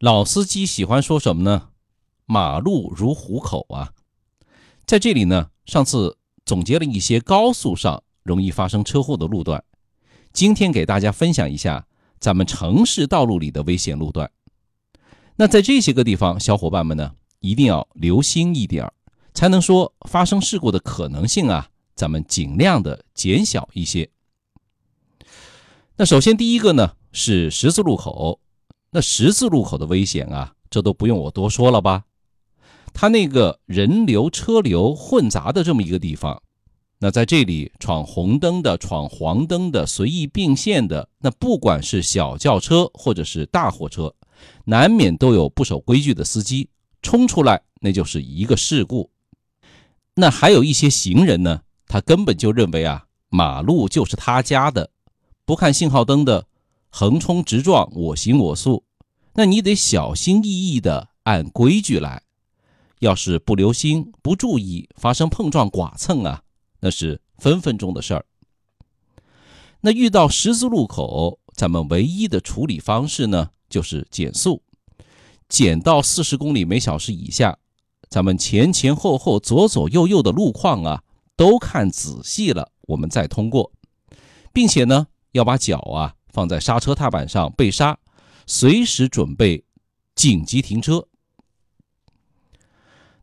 老司机喜欢说什么呢？马路如虎口啊！在这里呢，上次总结了一些高速上容易发生车祸的路段，今天给大家分享一下咱们城市道路里的危险路段。那在这些个地方，小伙伴们呢一定要留心一点儿，才能说发生事故的可能性啊，咱们尽量的减小一些。那首先第一个呢是十字路口，那十字路口的危险啊，这都不用我多说了吧？他那个人流车流混杂的这么一个地方，那在这里闯红灯的、闯黄灯的、随意并线的，那不管是小轿车或者是大货车，难免都有不守规矩的司机冲出来，那就是一个事故。那还有一些行人呢，他根本就认为啊，马路就是他家的，不看信号灯的，横冲直撞，我行我素。那你得小心翼翼的按规矩来。要是不留心、不注意，发生碰撞、剐蹭啊，那是分分钟的事儿。那遇到十字路口，咱们唯一的处理方式呢，就是减速，减到四十公里每小时以下。咱们前前后后、左左右右的路况啊，都看仔细了，我们再通过，并且呢，要把脚啊放在刹车踏板上备刹，随时准备紧急停车。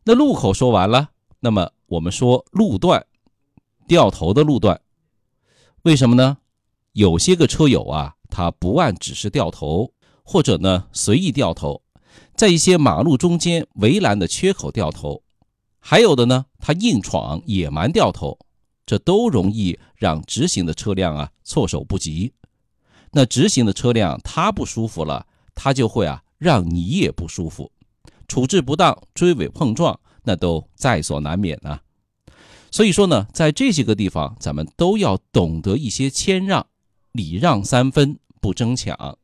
那路口说完了，那么我们说路段，掉头的路段，为什么呢？有些个车友啊，他不按指示掉头，或者呢随意掉头，在一些马路中间围栏的缺口掉头，还有的呢，他硬闯野蛮掉头，这都容易让直行的车辆啊措手不及。那直行的车辆他不舒服了，他就会啊让你也不舒服。处置不当，追尾碰撞，那都在所难免啊。所以说呢，在这些个地方，咱们都要懂得一些谦让，礼让三分，不争抢。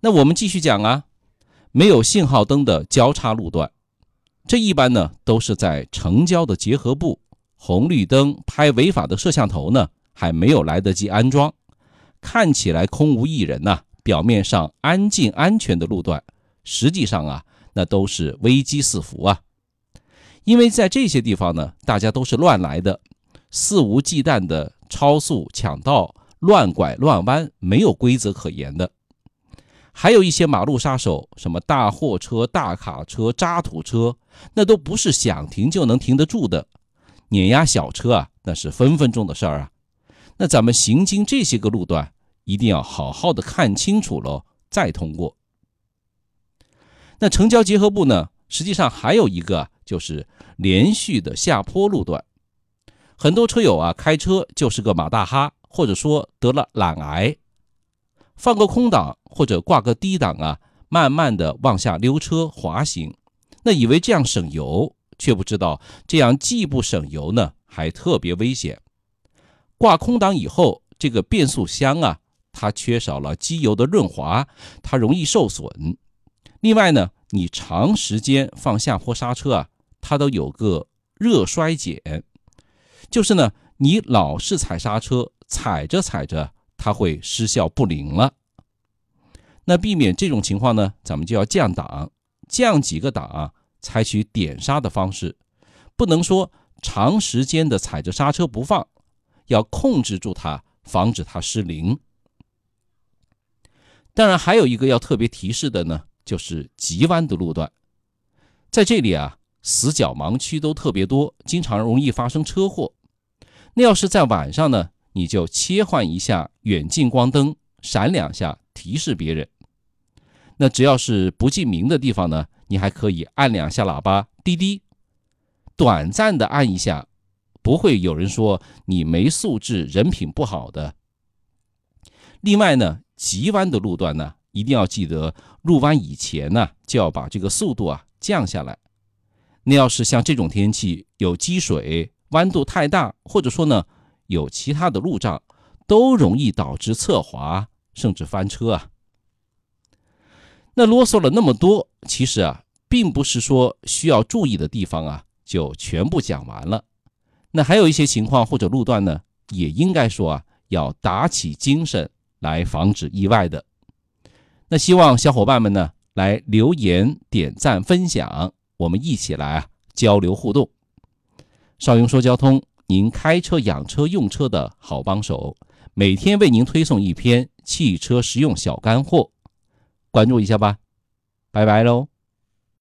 那我们继续讲啊，没有信号灯的交叉路段，这一般呢都是在城郊的结合部，红绿灯拍违法的摄像头呢还没有来得及安装，看起来空无一人呐，表面上安静安全的路段。实际上啊，那都是危机四伏啊，因为在这些地方呢，大家都是乱来的，肆无忌惮的超速、抢道、乱拐乱弯，没有规则可言的。还有一些马路杀手，什么大货车、大卡车、渣土车，那都不是想停就能停得住的，碾压小车啊，那是分分钟的事儿啊。那咱们行经这些个路段，一定要好好的看清楚喽，再通过。那城郊结合部呢？实际上还有一个，就是连续的下坡路段。很多车友啊，开车就是个马大哈，或者说得了懒癌，放个空档或者挂个低档啊，慢慢的往下溜车滑行。那以为这样省油，却不知道这样既不省油呢，还特别危险。挂空档以后，这个变速箱啊，它缺少了机油的润滑，它容易受损。另外呢，你长时间放下坡刹车啊，它都有个热衰减，就是呢，你老是踩刹车，踩着踩着它会失效不灵了。那避免这种情况呢，咱们就要降档，降几个档啊，采取点刹的方式，不能说长时间的踩着刹车不放，要控制住它，防止它失灵。当然，还有一个要特别提示的呢。就是急弯的路段，在这里啊，死角盲区都特别多，经常容易发生车祸。那要是在晚上呢，你就切换一下远近光灯，闪两下提示别人。那只要是不记名的地方呢，你还可以按两下喇叭滴滴，短暂的按一下，不会有人说你没素质、人品不好的。另外呢，急弯的路段呢。一定要记得入弯以前呢，就要把这个速度啊降下来。那要是像这种天气有积水、弯度太大，或者说呢有其他的路障，都容易导致侧滑甚至翻车啊。那啰嗦了那么多，其实啊，并不是说需要注意的地方啊就全部讲完了。那还有一些情况或者路段呢，也应该说啊要打起精神来防止意外的。那希望小伙伴们呢来留言、点赞、分享，我们一起来啊交流互动。邵雍说交通，您开车、养车、用车的好帮手，每天为您推送一篇汽车实用小干货，关注一下吧，拜拜喽。